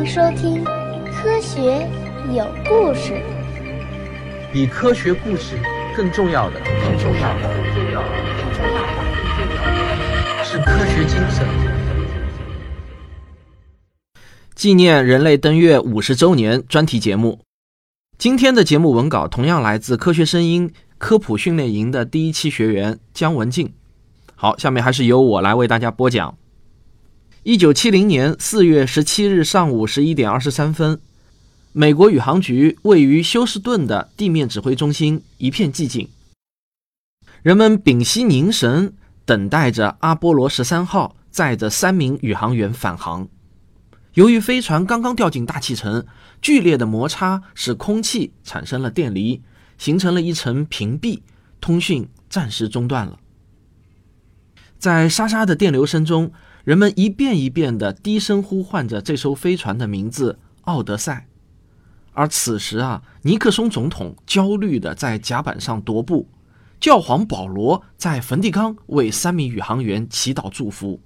迎收听《科学有故事》。比科学故事更重要的，更重要的，更重要的，更重要的，是科学精神。纪念人类登月五十周年专题节目。今天的节目文稿同样来自《科学声音》科普训练营的第一期学员姜文静。好，下面还是由我来为大家播讲。一九七零年四月十七日上午十一点二十三分，美国宇航局位于休斯顿的地面指挥中心一片寂静，人们屏息凝神，等待着阿波罗十三号载着三名宇航员返航。由于飞船刚刚掉进大气层，剧烈的摩擦使空气产生了电离，形成了一层屏蔽，通讯暂时中断了。在沙沙的电流声中。人们一遍一遍地低声呼唤着这艘飞船的名字“奥德赛”，而此时啊，尼克松总统焦虑地在甲板上踱步，教皇保罗在梵蒂冈为三名宇航员祈祷祝福，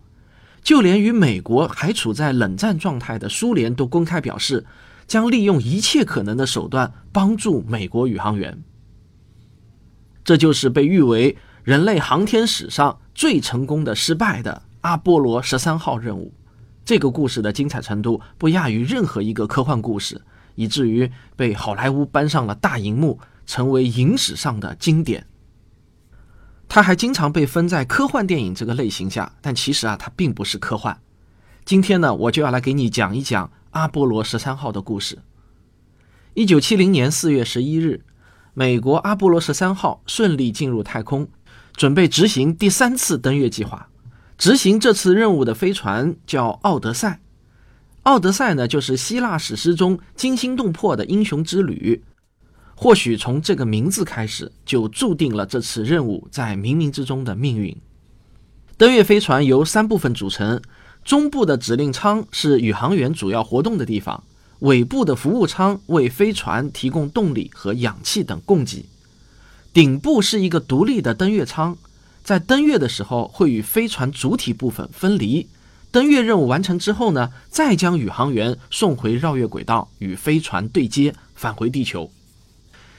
就连与美国还处在冷战状态的苏联都公开表示，将利用一切可能的手段帮助美国宇航员。这就是被誉为人类航天史上最成功的失败的。阿波罗十三号任务，这个故事的精彩程度不亚于任何一个科幻故事，以至于被好莱坞搬上了大荧幕，成为影史上的经典。它还经常被分在科幻电影这个类型下，但其实啊，它并不是科幻。今天呢，我就要来给你讲一讲阿波罗十三号的故事。一九七零年四月十一日，美国阿波罗十三号顺利进入太空，准备执行第三次登月计划。执行这次任务的飞船叫奥德赛，奥德赛呢就是希腊史诗中惊心动魄的英雄之旅。或许从这个名字开始，就注定了这次任务在冥冥之中的命运。登月飞船由三部分组成，中部的指令舱是宇航员主要活动的地方，尾部的服务舱为飞船提供动力和氧气等供给，顶部是一个独立的登月舱。在登月的时候，会与飞船主体部分分离。登月任务完成之后呢，再将宇航员送回绕月轨道，与飞船对接，返回地球。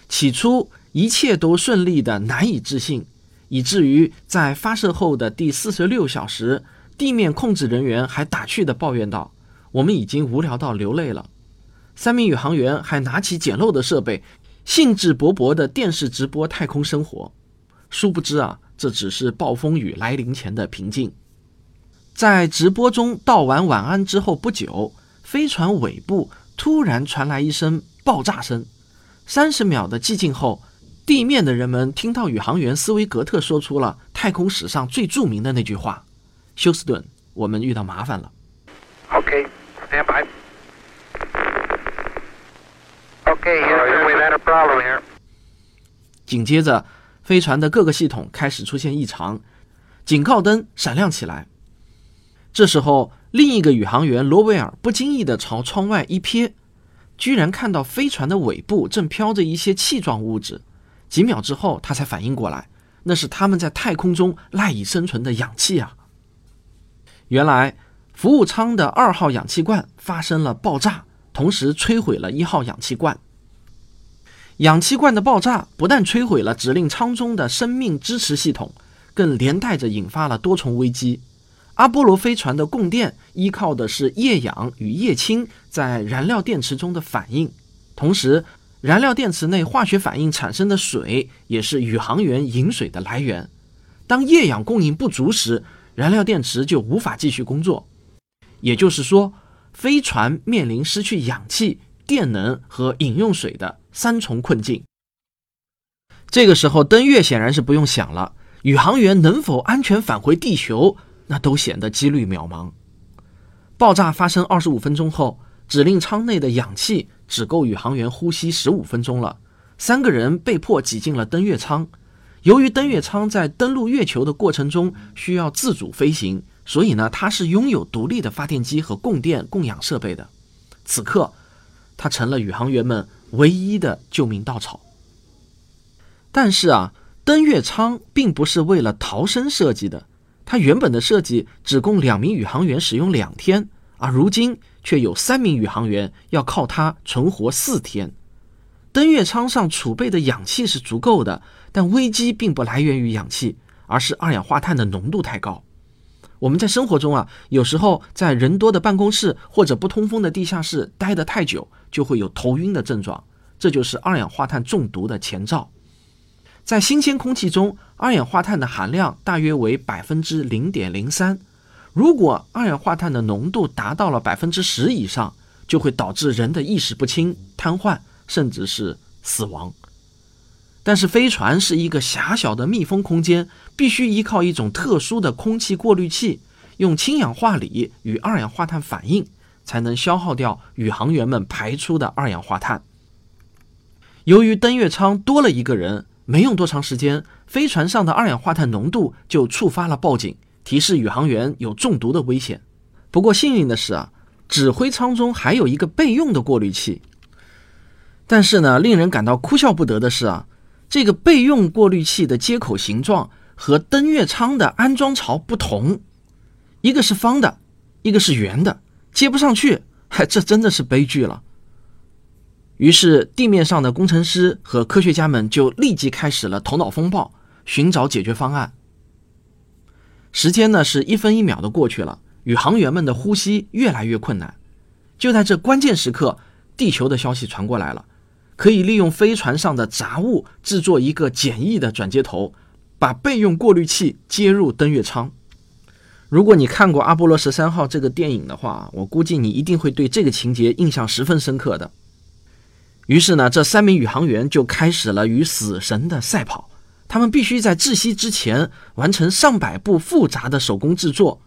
起初一切都顺利的难以置信，以至于在发射后的第四十六小时，地面控制人员还打趣的抱怨道：“我们已经无聊到流泪了。”三名宇航员还拿起简陋的设备，兴致勃勃的电视直播太空生活。殊不知啊。这只是暴风雨来临前的平静。在直播中道完晚安之后不久，飞船尾部突然传来一声爆炸声。三十秒的寂静后，地面的人们听到宇航员斯威格特说出了太空史上最著名的那句话：“休斯顿，我们遇到麻烦了。” Okay, stand by. Okay, we had a problem here. 紧接着。飞船的各个系统开始出现异常，警告灯闪亮起来。这时候，另一个宇航员罗威尔不经意地朝窗外一瞥，居然看到飞船的尾部正飘着一些气状物质。几秒之后，他才反应过来，那是他们在太空中赖以生存的氧气啊！原来，服务舱的二号氧气罐发生了爆炸，同时摧毁了一号氧气罐。氧气罐的爆炸不但摧毁了指令舱中的生命支持系统，更连带着引发了多重危机。阿波罗飞船的供电依靠的是液氧与液氢在燃料电池中的反应，同时，燃料电池内化学反应产生的水也是宇航员饮水的来源。当液氧供应不足时，燃料电池就无法继续工作。也就是说，飞船面临失去氧气、电能和饮用水的。三重困境。这个时候，登月显然是不用想了。宇航员能否安全返回地球，那都显得几率渺茫。爆炸发生二十五分钟后，指令舱内的氧气只够宇航员呼吸十五分钟了。三个人被迫挤进了登月舱。由于登月舱在登陆月球的过程中需要自主飞行，所以呢，它是拥有独立的发电机和供电供氧设备的。此刻，它成了宇航员们。唯一的救命稻草。但是啊，登月舱并不是为了逃生设计的，它原本的设计只供两名宇航员使用两天，而如今却有三名宇航员要靠它存活四天。登月舱上储备的氧气是足够的，但危机并不来源于氧气，而是二氧化碳的浓度太高。我们在生活中啊，有时候在人多的办公室或者不通风的地下室待得太久，就会有头晕的症状，这就是二氧化碳中毒的前兆。在新鲜空气中，二氧化碳的含量大约为百分之零点零三。如果二氧化碳的浓度达到了百分之十以上，就会导致人的意识不清、瘫痪，甚至是死亡。但是飞船是一个狭小的密封空间，必须依靠一种特殊的空气过滤器，用氢氧化锂与二氧化碳反应，才能消耗掉宇航员们排出的二氧化碳。由于登月舱多了一个人，没用多长时间，飞船上的二氧化碳浓度就触发了报警，提示宇航员有中毒的危险。不过幸运的是啊，指挥舱中还有一个备用的过滤器。但是呢，令人感到哭笑不得的是啊。这个备用过滤器的接口形状和登月舱的安装槽不同，一个是方的，一个是圆的，接不上去，嗨，这真的是悲剧了。于是地面上的工程师和科学家们就立即开始了头脑风暴，寻找解决方案。时间呢是一分一秒的过去了，宇航员们的呼吸越来越困难。就在这关键时刻，地球的消息传过来了。可以利用飞船上的杂物制作一个简易的转接头，把备用过滤器接入登月舱。如果你看过《阿波罗十三号》这个电影的话，我估计你一定会对这个情节印象十分深刻的。于是呢，这三名宇航员就开始了与死神的赛跑。他们必须在窒息之前完成上百步复杂的手工制作。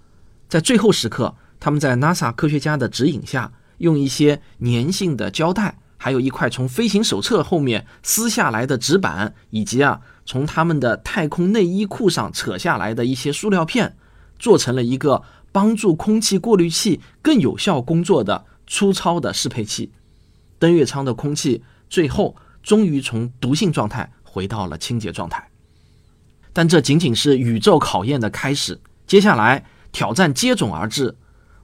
在最后时刻，他们在 NASA 科学家的指引下，用一些粘性的胶带。还有一块从飞行手册后面撕下来的纸板，以及啊从他们的太空内衣裤上扯下来的一些塑料片，做成了一个帮助空气过滤器更有效工作的粗糙的适配器。登月舱的空气最后终于从毒性状态回到了清洁状态，但这仅仅是宇宙考验的开始，接下来挑战接踵而至。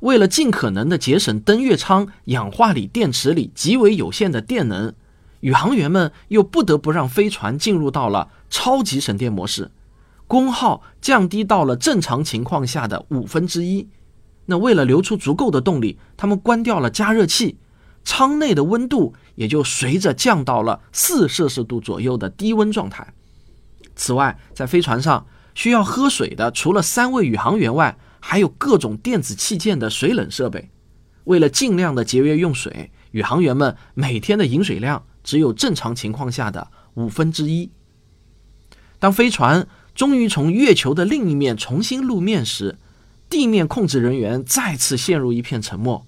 为了尽可能的节省登月舱氧化锂电池里极为有限的电能，宇航员们又不得不让飞船进入到了超级省电模式，功耗降低到了正常情况下的五分之一。那为了留出足够的动力，他们关掉了加热器，舱内的温度也就随着降到了四摄氏度左右的低温状态。此外，在飞船上需要喝水的，除了三位宇航员外，还有各种电子器件的水冷设备，为了尽量的节约用水，宇航员们每天的饮水量只有正常情况下的五分之一。当飞船终于从月球的另一面重新露面时，地面控制人员再次陷入一片沉默。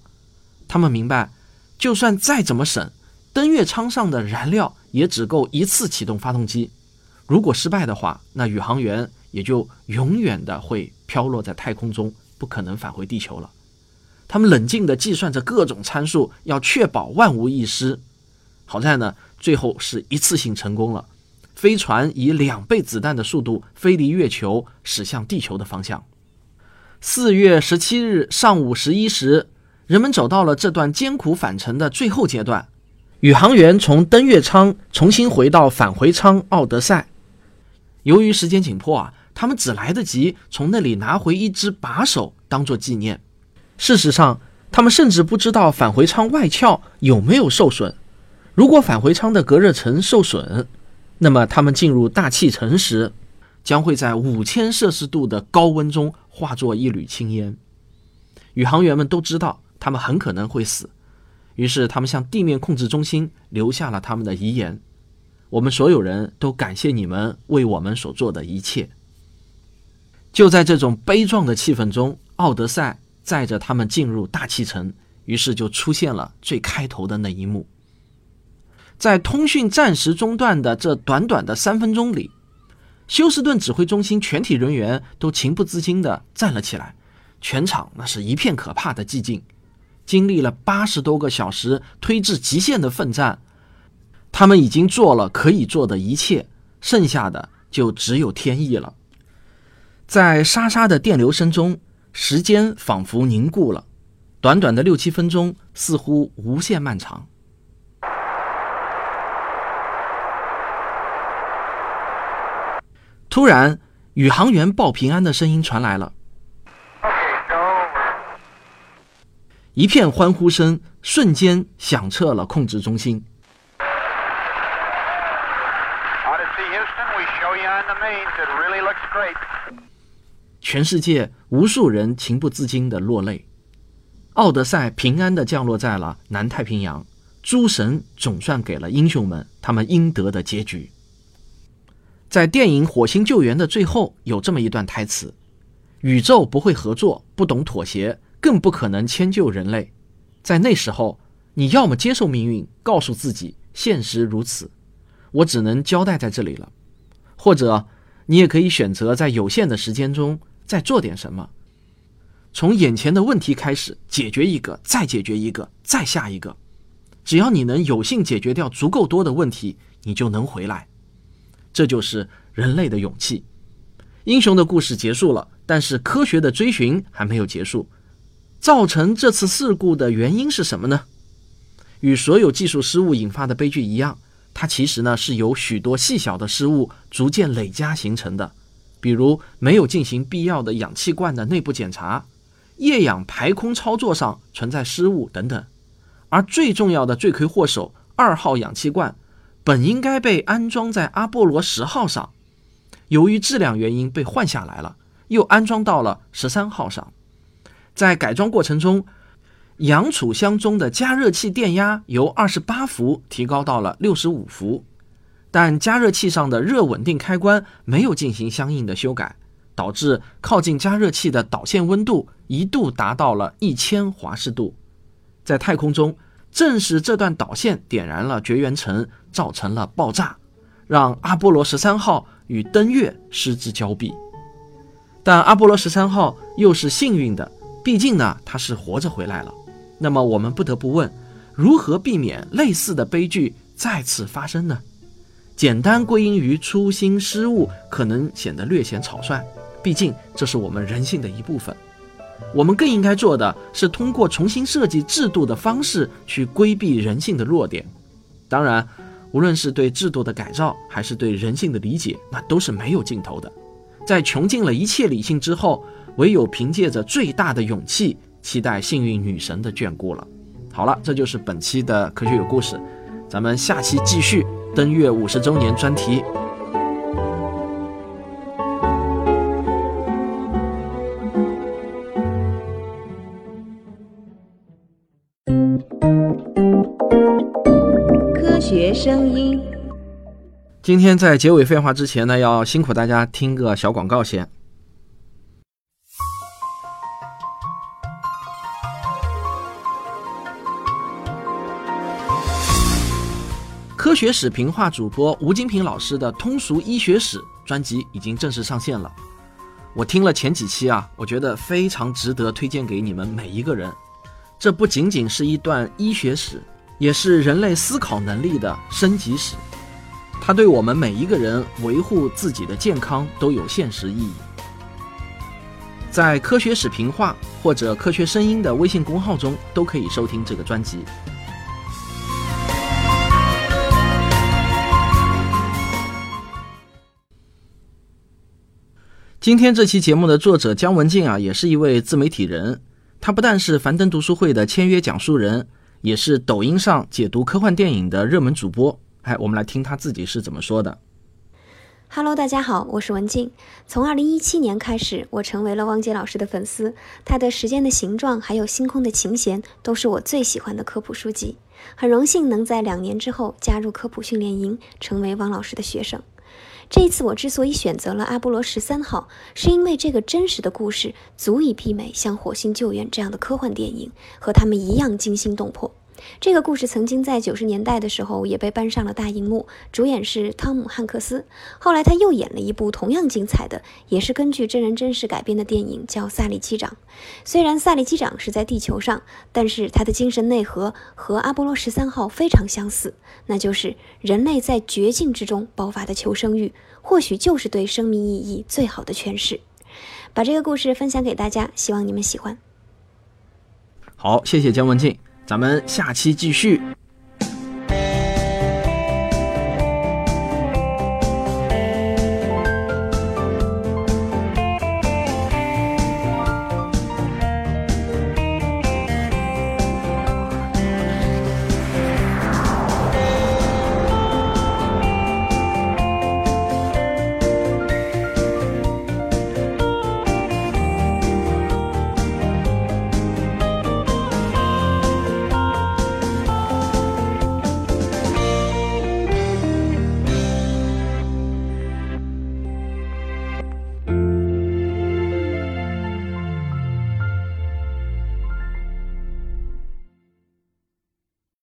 他们明白，就算再怎么省，登月舱上的燃料也只够一次启动发动机。如果失败的话，那宇航员也就永远的会。飘落在太空中，不可能返回地球了。他们冷静地计算着各种参数，要确保万无一失。好在呢，最后是一次性成功了。飞船以两倍子弹的速度飞离月球，驶向地球的方向。四月十七日上午十一时，人们走到了这段艰苦返程的最后阶段。宇航员从登月舱重新回到返回舱奥德赛。由于时间紧迫啊。他们只来得及从那里拿回一只把手当做纪念。事实上，他们甚至不知道返回舱外壳有没有受损。如果返回舱的隔热层受损，那么他们进入大气层时，将会在五千摄氏度的高温中化作一缕青烟。宇航员们都知道他们很可能会死，于是他们向地面控制中心留下了他们的遗言：“我们所有人都感谢你们为我们所做的一切。”就在这种悲壮的气氛中，奥德赛载着他们进入大气层，于是就出现了最开头的那一幕。在通讯暂时中断的这短短的三分钟里，休斯顿指挥中心全体人员都情不自禁地站了起来，全场那是一片可怕的寂静。经历了八十多个小时推至极限的奋战，他们已经做了可以做的一切，剩下的就只有天意了。在沙沙的电流声中，时间仿佛凝固了。短短的六七分钟似乎无限漫长。突然，宇航员报平安的声音传来了，Okay, go. 一片欢呼声瞬间响彻了控制中心。全世界无数人情不自禁地落泪。奥德赛平安地降落在了南太平洋，诸神总算给了英雄们他们应得的结局。在电影《火星救援》的最后，有这么一段台词：“宇宙不会合作，不懂妥协，更不可能迁就人类。在那时候，你要么接受命运，告诉自己现实如此，我只能交代在这里了；或者，你也可以选择在有限的时间中再做点什么，从眼前的问题开始解决一个，再解决一个，再下一个。只要你能有幸解决掉足够多的问题，你就能回来。这就是人类的勇气。英雄的故事结束了，但是科学的追寻还没有结束。造成这次事故的原因是什么呢？与所有技术失误引发的悲剧一样，它其实呢是由许多细小的失误逐渐累加形成的。比如没有进行必要的氧气罐的内部检查，液氧排空操作上存在失误等等。而最重要的罪魁祸首二号氧气罐，本应该被安装在阿波罗十号上，由于质量原因被换下来了，又安装到了十三号上。在改装过程中，氧储箱中的加热器电压由二十八伏提高到了六十五伏。但加热器上的热稳定开关没有进行相应的修改，导致靠近加热器的导线温度一度达到了一千华氏度。在太空中，正是这段导线点燃了绝缘层，造成了爆炸，让阿波罗十三号与登月失之交臂。但阿波罗十三号又是幸运的，毕竟呢，它是活着回来了。那么我们不得不问：如何避免类似的悲剧再次发生呢？简单归因于粗心失误，可能显得略显草率。毕竟这是我们人性的一部分。我们更应该做的是通过重新设计制度的方式去规避人性的弱点。当然，无论是对制度的改造，还是对人性的理解，那都是没有尽头的。在穷尽了一切理性之后，唯有凭借着最大的勇气，期待幸运女神的眷顾了。好了，这就是本期的科学有故事，咱们下期继续。登月五十周年专题。科学声音，今天在结尾废话之前呢，要辛苦大家听个小广告先。科学史评话主播吴金平老师的通俗医学史专辑已经正式上线了。我听了前几期啊，我觉得非常值得推荐给你们每一个人。这不仅仅是一段医学史，也是人类思考能力的升级史。它对我们每一个人维护自己的健康都有现实意义。在科学史评话或者科学声音的微信公号中都可以收听这个专辑。今天这期节目的作者姜文静啊，也是一位自媒体人。他不但是樊登读书会的签约讲述人，也是抖音上解读科幻电影的热门主播。哎，我们来听他自己是怎么说的。Hello，大家好，我是文静。从2017年开始，我成为了汪杰老师的粉丝。他的《时间的形状》还有《星空的琴弦》都是我最喜欢的科普书籍。很荣幸能在两年之后加入科普训练营，成为汪老师的学生。这一次我之所以选择了阿波罗十三号，是因为这个真实的故事足以媲美像《火星救援》这样的科幻电影，和他们一样惊心动魄。这个故事曾经在九十年代的时候也被搬上了大荧幕，主演是汤姆汉克斯。后来他又演了一部同样精彩的，也是根据真人真事改编的电影，叫《萨利机长》。虽然萨利机长是在地球上，但是他的精神内核和阿波罗十三号非常相似，那就是人类在绝境之中爆发的求生欲，或许就是对生命意义最好的诠释。把这个故事分享给大家，希望你们喜欢。好，谢谢姜文静，咱们下期继续。